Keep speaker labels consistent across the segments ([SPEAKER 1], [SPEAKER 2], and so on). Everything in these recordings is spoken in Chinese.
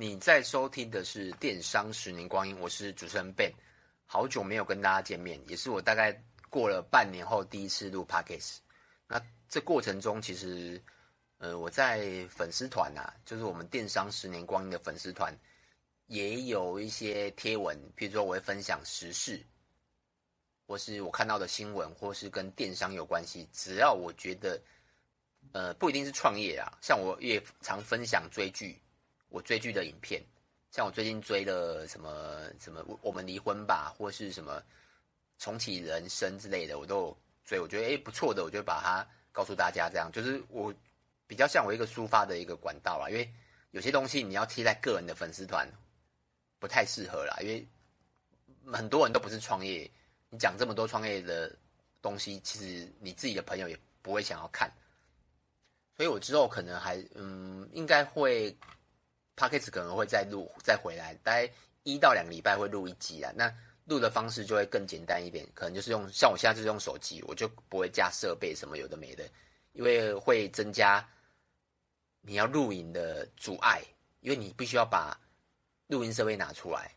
[SPEAKER 1] 你在收听的是《电商十年光阴》，我是主持人 Ben，好久没有跟大家见面，也是我大概过了半年后第一次录 Podcast。那这过程中，其实，呃，我在粉丝团啊，就是我们《电商十年光阴》的粉丝团，也有一些贴文，比如说我会分享时事，或是我看到的新闻，或是跟电商有关系，只要我觉得，呃，不一定是创业啊，像我也常分享追剧。我追剧的影片，像我最近追了什么什么，我我们离婚吧，或是什么重启人生之类的，我都有追。我觉得诶不错的，我就把它告诉大家。这样就是我比较像我一个抒发的一个管道啦。因为有些东西你要贴在个人的粉丝团，不太适合啦。因为很多人都不是创业，你讲这么多创业的东西，其实你自己的朋友也不会想要看。所以我之后可能还嗯，应该会。Podcast 可能会再录，再回来，大概一到两个礼拜会录一集啊。那录的方式就会更简单一点，可能就是用像我现在就是用手机，我就不会加设备什么有的没的，因为会增加你要录影的阻碍，因为你必须要把录音设备拿出来。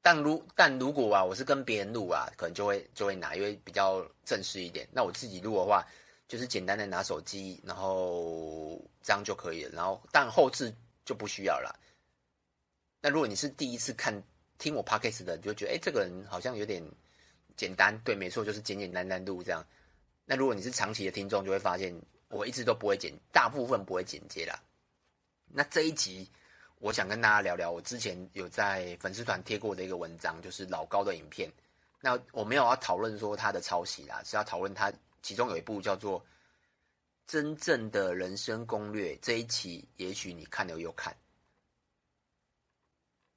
[SPEAKER 1] 但如但如果啊，我是跟别人录啊，可能就会就会拿，因为比较正式一点。那我自己录的话，就是简单的拿手机，然后这样就可以了。然后但后置。就不需要了。那如果你是第一次看听我 podcast 的，你就觉得哎，这个人好像有点简单。对，没错，就是简简单单录这样。那如果你是长期的听众，就会发现我一直都不会剪，大部分不会剪接啦。那这一集我想跟大家聊聊，我之前有在粉丝团贴过的一个文章，就是老高的影片。那我没有要讨论说他的抄袭啦，是要讨论他其中有一部叫做。真正的人生攻略这一期，也许你看了又看。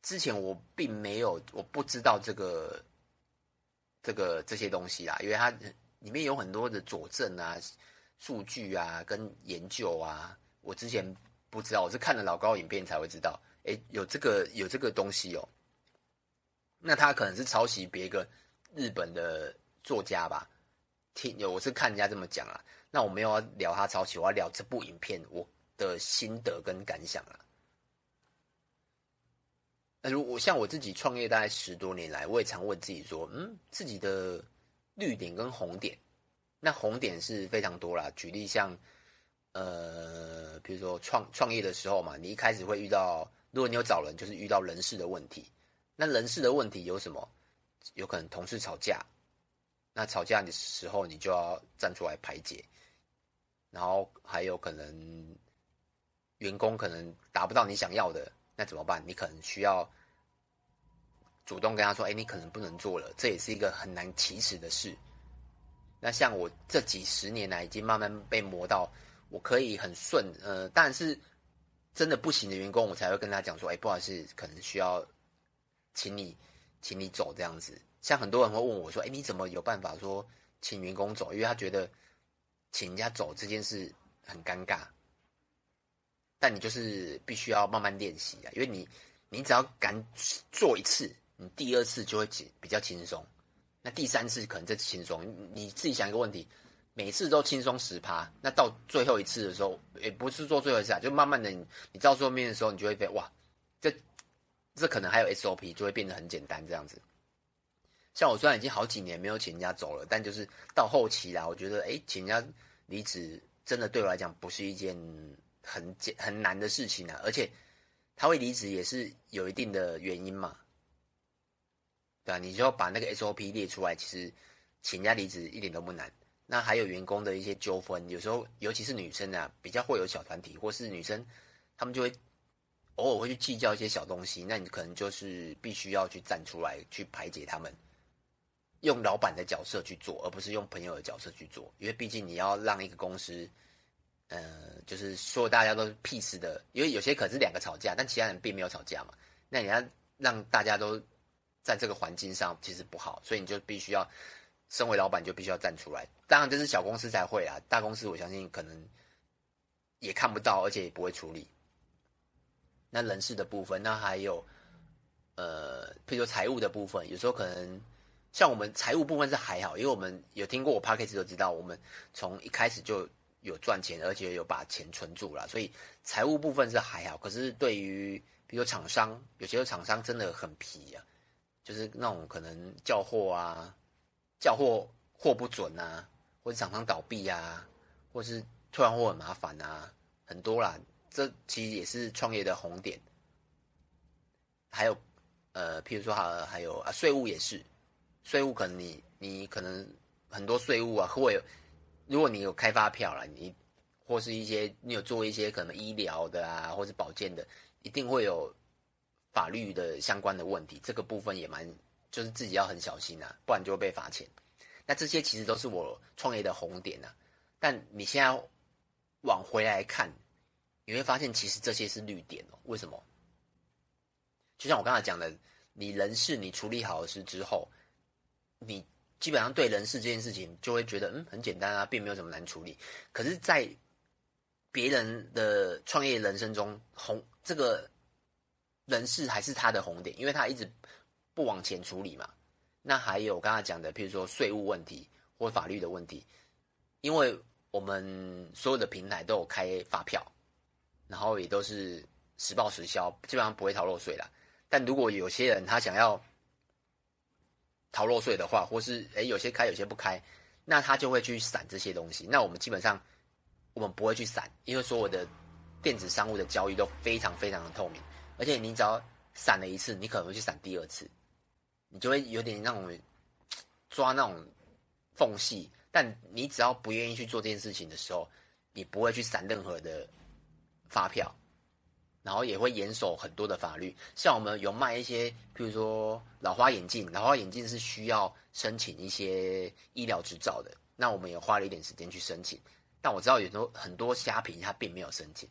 [SPEAKER 1] 之前我并没有，我不知道这个这个这些东西啦，因为它里面有很多的佐证啊、数据啊、跟研究啊，我之前不知道，我是看了老高影片才会知道，诶，有这个有这个东西哦。那他可能是抄袭别个日本的作家吧？听有，我是看人家这么讲啊。那我没有要聊他抄袭，我要聊这部影片我的心得跟感想啊。那如果像我自己创业大概十多年来，我也常问自己说，嗯，自己的绿点跟红点，那红点是非常多啦。举例像，呃，比如说创创业的时候嘛，你一开始会遇到，如果你有找人，就是遇到人事的问题。那人事的问题有什么？有可能同事吵架，那吵架的时候你就要站出来排解。然后还有可能员工可能达不到你想要的，那怎么办？你可能需要主动跟他说：“哎，你可能不能做了。”这也是一个很难启齿的事。那像我这几十年来，已经慢慢被磨到，我可以很顺。呃，但是真的不行的员工，我才会跟他讲说：“哎，不好意思，可能需要请你，请你走这样子。”像很多人会问我说：“哎，你怎么有办法说请员工走？”因为他觉得。请人家走这件事很尴尬，但你就是必须要慢慢练习啊，因为你你只要敢做一次，你第二次就会比较轻松，那第三次可能就轻松。你自己想一个问题，每次都轻松十趴，那到最后一次的时候，也不是做最后一次啊，就慢慢的你你到最后面的时候，你就会被哇，这这可能还有 SOP 就会变得很简单这样子。像我虽然已经好几年没有请人家走了，但就是到后期啦，我觉得诶，请人家离职真的对我来讲不是一件很简很难的事情啊，而且他会离职也是有一定的原因嘛，对啊，你就要把那个 SOP 列出来，其实请人家离职一点都不难。那还有员工的一些纠纷，有时候尤其是女生啊，比较会有小团体，或是女生她们就会偶尔会去计较一些小东西，那你可能就是必须要去站出来去排解他们。用老板的角色去做，而不是用朋友的角色去做，因为毕竟你要让一个公司，呃，就是说大家都 peace 的，因为有些可是两个吵架，但其他人并没有吵架嘛。那你要让大家都在这个环境上，其实不好，所以你就必须要，身为老板就必须要站出来。当然这是小公司才会啊，大公司我相信可能也看不到，而且也不会处理。那人事的部分，那还有，呃，譬如说财务的部分，有时候可能。像我们财务部分是还好，因为我们有听过我 podcast 都知道，我们从一开始就有赚钱，而且有把钱存住了，所以财务部分是还好。可是对于比如厂商，有些厂商真的很皮啊，就是那种可能叫货啊，叫货货不准啊，或者厂商倒闭啊，或是退换货很麻烦啊，很多啦。这其实也是创业的红点。还有呃，譬如说还还有啊，税务也是，税务可能你你可能很多税务啊会有。如果你有开发票了，你或是一些你有做一些可能医疗的啊，或是保健的，一定会有法律的相关的问题。这个部分也蛮，就是自己要很小心啊，不然就会被罚钱。那这些其实都是我创业的红点啊。但你现在往回来看，你会发现其实这些是绿点哦。为什么？就像我刚才讲的，你人事你处理好的事之后，你。基本上对人事这件事情就会觉得嗯很简单啊，并没有什么难处理。可是，在别人的创业人生中，红这个人事还是他的红点，因为他一直不往前处理嘛。那还有我刚才讲的，譬如说税务问题或法律的问题，因为我们所有的平台都有开发票，然后也都是实报实销，基本上不会逃漏税啦。但如果有些人他想要，逃漏税的话，或是诶有些开有些不开，那他就会去散这些东西。那我们基本上我们不会去散，因为所有的电子商务的交易都非常非常的透明，而且你只要散了一次，你可能会去散第二次，你就会有点那种抓那种缝隙。但你只要不愿意去做这件事情的时候，你不会去散任何的发票。然后也会严守很多的法律，像我们有卖一些，譬如说老花眼镜，老花眼镜是需要申请一些医疗执照的，那我们也花了一点时间去申请。但我知道有很多很多虾皮它并没有申请，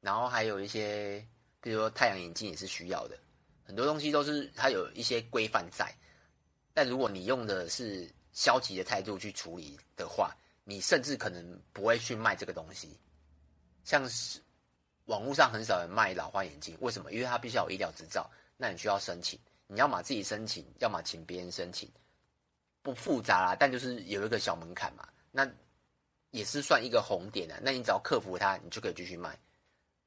[SPEAKER 1] 然后还有一些，譬如说太阳眼镜也是需要的，很多东西都是它有一些规范在。但如果你用的是消极的态度去处理的话，你甚至可能不会去卖这个东西，像是。网络上很少人卖老花眼镜，为什么？因为它必须要有医疗执照，那你需要申请，你要么自己申请，要么请别人申请，不复杂啦，但就是有一个小门槛嘛，那也是算一个红点啊。那你只要克服它，你就可以继续卖。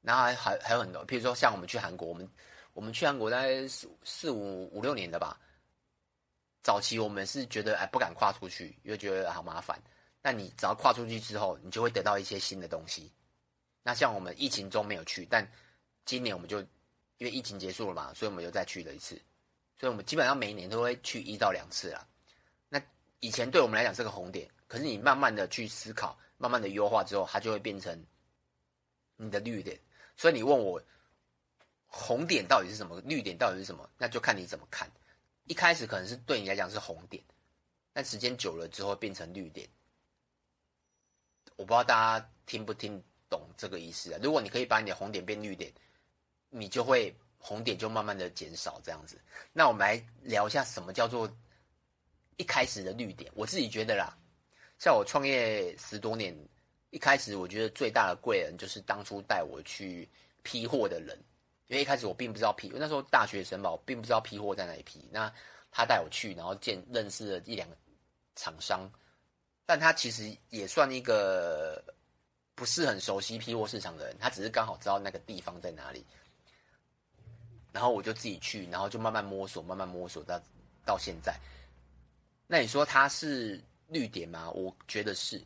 [SPEAKER 1] 然后还还有很多，譬如说像我们去韩国，我们我们去韩国大概四四五五六年的吧，早期我们是觉得哎不敢跨出去，因为觉得好麻烦。但你只要跨出去之后，你就会得到一些新的东西。那像我们疫情中没有去，但今年我们就因为疫情结束了嘛，所以我们又再去了一次。所以我们基本上每一年都会去一到两次啦。那以前对我们来讲是个红点，可是你慢慢的去思考，慢慢的优化之后，它就会变成你的绿点。所以你问我红点到底是什么，绿点到底是什么，那就看你怎么看。一开始可能是对你来讲是红点，但时间久了之后变成绿点。我不知道大家听不听。懂这个意思啊？如果你可以把你的红点变绿点，你就会红点就慢慢的减少这样子。那我们来聊一下什么叫做一开始的绿点。我自己觉得啦，像我创业十多年，一开始我觉得最大的贵人就是当初带我去批货的人，因为一开始我并不知道批，那时候大学生嘛，我并不知道批货在哪里批。那他带我去，然后见认识了一两个厂商，但他其实也算一个。不是很熟悉批货市场的人，他只是刚好知道那个地方在哪里，然后我就自己去，然后就慢慢摸索，慢慢摸索到到现在。那你说他是绿点吗？我觉得是。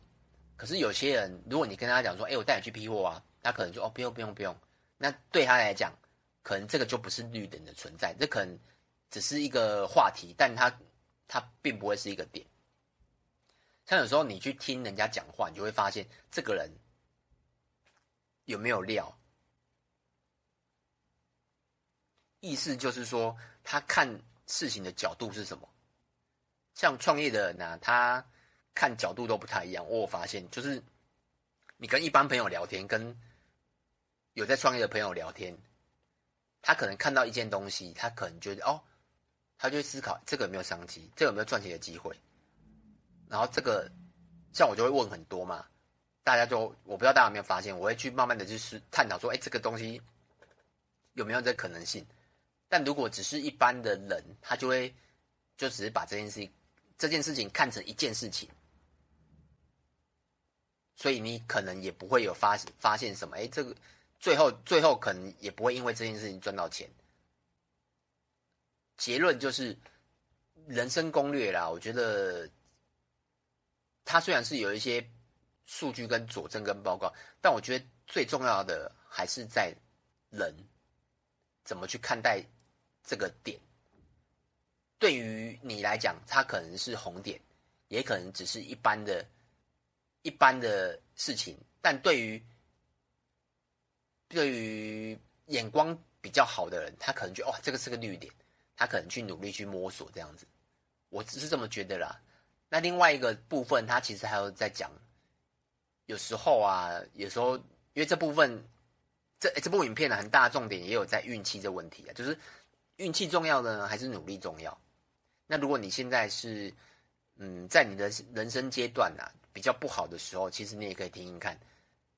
[SPEAKER 1] 可是有些人，如果你跟他讲说：“哎，我带你去批货啊”，他可能说：“哦，不用，不用，不用。”那对他来讲，可能这个就不是绿点的存在，这可能只是一个话题，但他他并不会是一个点。像有时候你去听人家讲话，你就会发现这个人。有没有料？意思就是说，他看事情的角度是什么？像创业的人呢、啊，他看角度都不太一样。我有发现，就是你跟一般朋友聊天，跟有在创业的朋友聊天，他可能看到一件东西，他可能觉得哦，他就思考这个有没有商机，这个有没有赚钱的机会。然后这个，像我就会问很多嘛。大家就我不知道大家有没有发现，我会去慢慢的去探讨说，哎，这个东西有没有这可能性？但如果只是一般的人，他就会就只是把这件事情这件事情看成一件事情。所以你可能也不会有发发现什么，哎，这个最后最后可能也不会因为这件事情赚到钱。结论就是人生攻略啦，我觉得它虽然是有一些数据跟佐证跟报告，但我觉得最重要的还是在人怎么去看待这个点。对于你来讲，它可能是红点，也可能只是一般的、一般的事情。但对于对于眼光比较好的人，他可能觉得哦，这个是个绿点，他可能去努力去摸索这样子。我只是这么觉得啦。那另外一个部分，他其实还有在讲，有时候啊，有时候因为这部分这这部影片呢，很大重点也有在运气这问题啊，就是运气重要呢，还是努力重要？那如果你现在是，嗯，在你的人生阶段啊，比较不好的时候，其实你也可以听听看，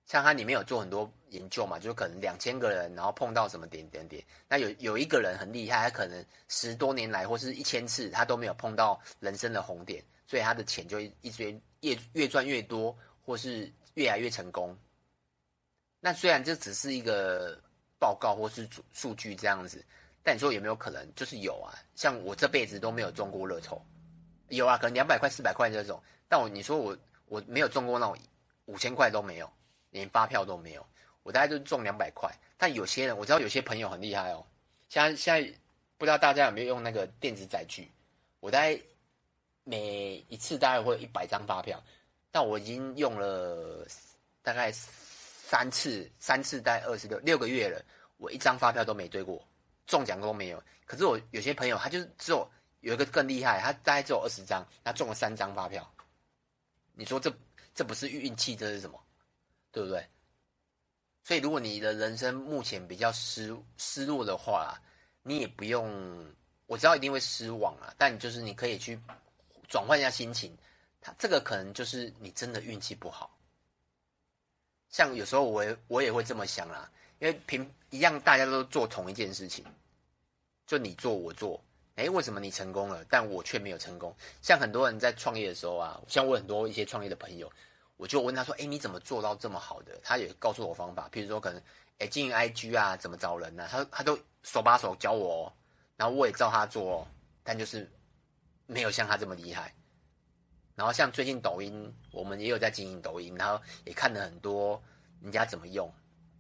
[SPEAKER 1] 像他里面有做很多研究嘛，就可能两千个人，然后碰到什么点点点，那有有一个人很厉害，他可能十多年来或是一千次，他都没有碰到人生的红点，所以他的钱就一直越越赚越多，或是越来越成功。那虽然这只是一个报告或是数据这样子。但你说有没有可能？就是有啊，像我这辈子都没有中过乐透，有啊，可能两百块、四百块这种。但我你说我我没有中过那种五千块都没有，连发票都没有，我大概就中两百块。但有些人我知道有些朋友很厉害哦，现在现在不知道大家有没有用那个电子载具？我大概每一次大概会有一百张发票，但我已经用了大概三次，三次大概二十六六个月了，我一张发票都没对过。中奖都没有，可是我有些朋友他就是只有有一个更厉害，他大概只有二十张，他中了三张发票。你说这这不是运气，这是什么？对不对？所以如果你的人生目前比较失失落的话，你也不用，我知道一定会失望啊，但就是你可以去转换一下心情，他这个可能就是你真的运气不好。像有时候我也我也会这么想啦。因为平一样，大家都做同一件事情，就你做我做，诶，为什么你成功了，但我却没有成功？像很多人在创业的时候啊，像我很多一些创业的朋友，我就问他说：“诶，你怎么做到这么好的？”他也告诉我方法，譬如说可能，诶，经营 IG 啊，怎么找人啊，他他都手把手教我，哦然后我也照他做，哦但就是没有像他这么厉害。然后像最近抖音，我们也有在经营抖音，然后也看了很多人家怎么用。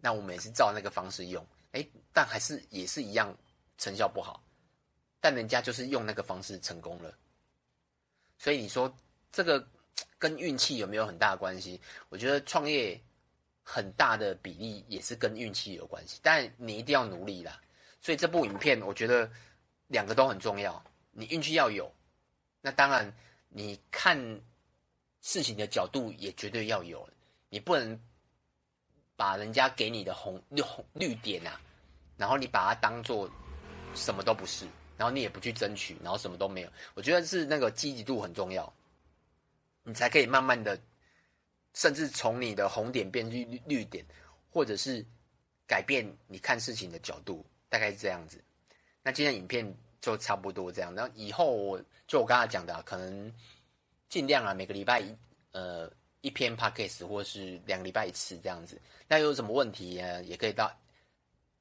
[SPEAKER 1] 那我们也是照那个方式用，哎，但还是也是一样成效不好，但人家就是用那个方式成功了，所以你说这个跟运气有没有很大的关系？我觉得创业很大的比例也是跟运气有关系，但你一定要努力啦。所以这部影片我觉得两个都很重要，你运气要有，那当然你看事情的角度也绝对要有，你不能。把人家给你的红绿红绿点啊，然后你把它当做什么都不是，然后你也不去争取，然后什么都没有。我觉得是那个积极度很重要，你才可以慢慢的，甚至从你的红点变绿绿点，或者是改变你看事情的角度，大概是这样子。那今天影片就差不多这样，那以后就我刚才讲的啊，可能尽量啊，每个礼拜一呃。一篇 podcast 或是两个礼拜一次这样子，那有什么问题呢？也可以到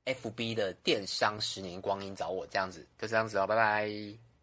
[SPEAKER 1] FB 的电商十年光阴找我这样子，就这样子哦，拜拜。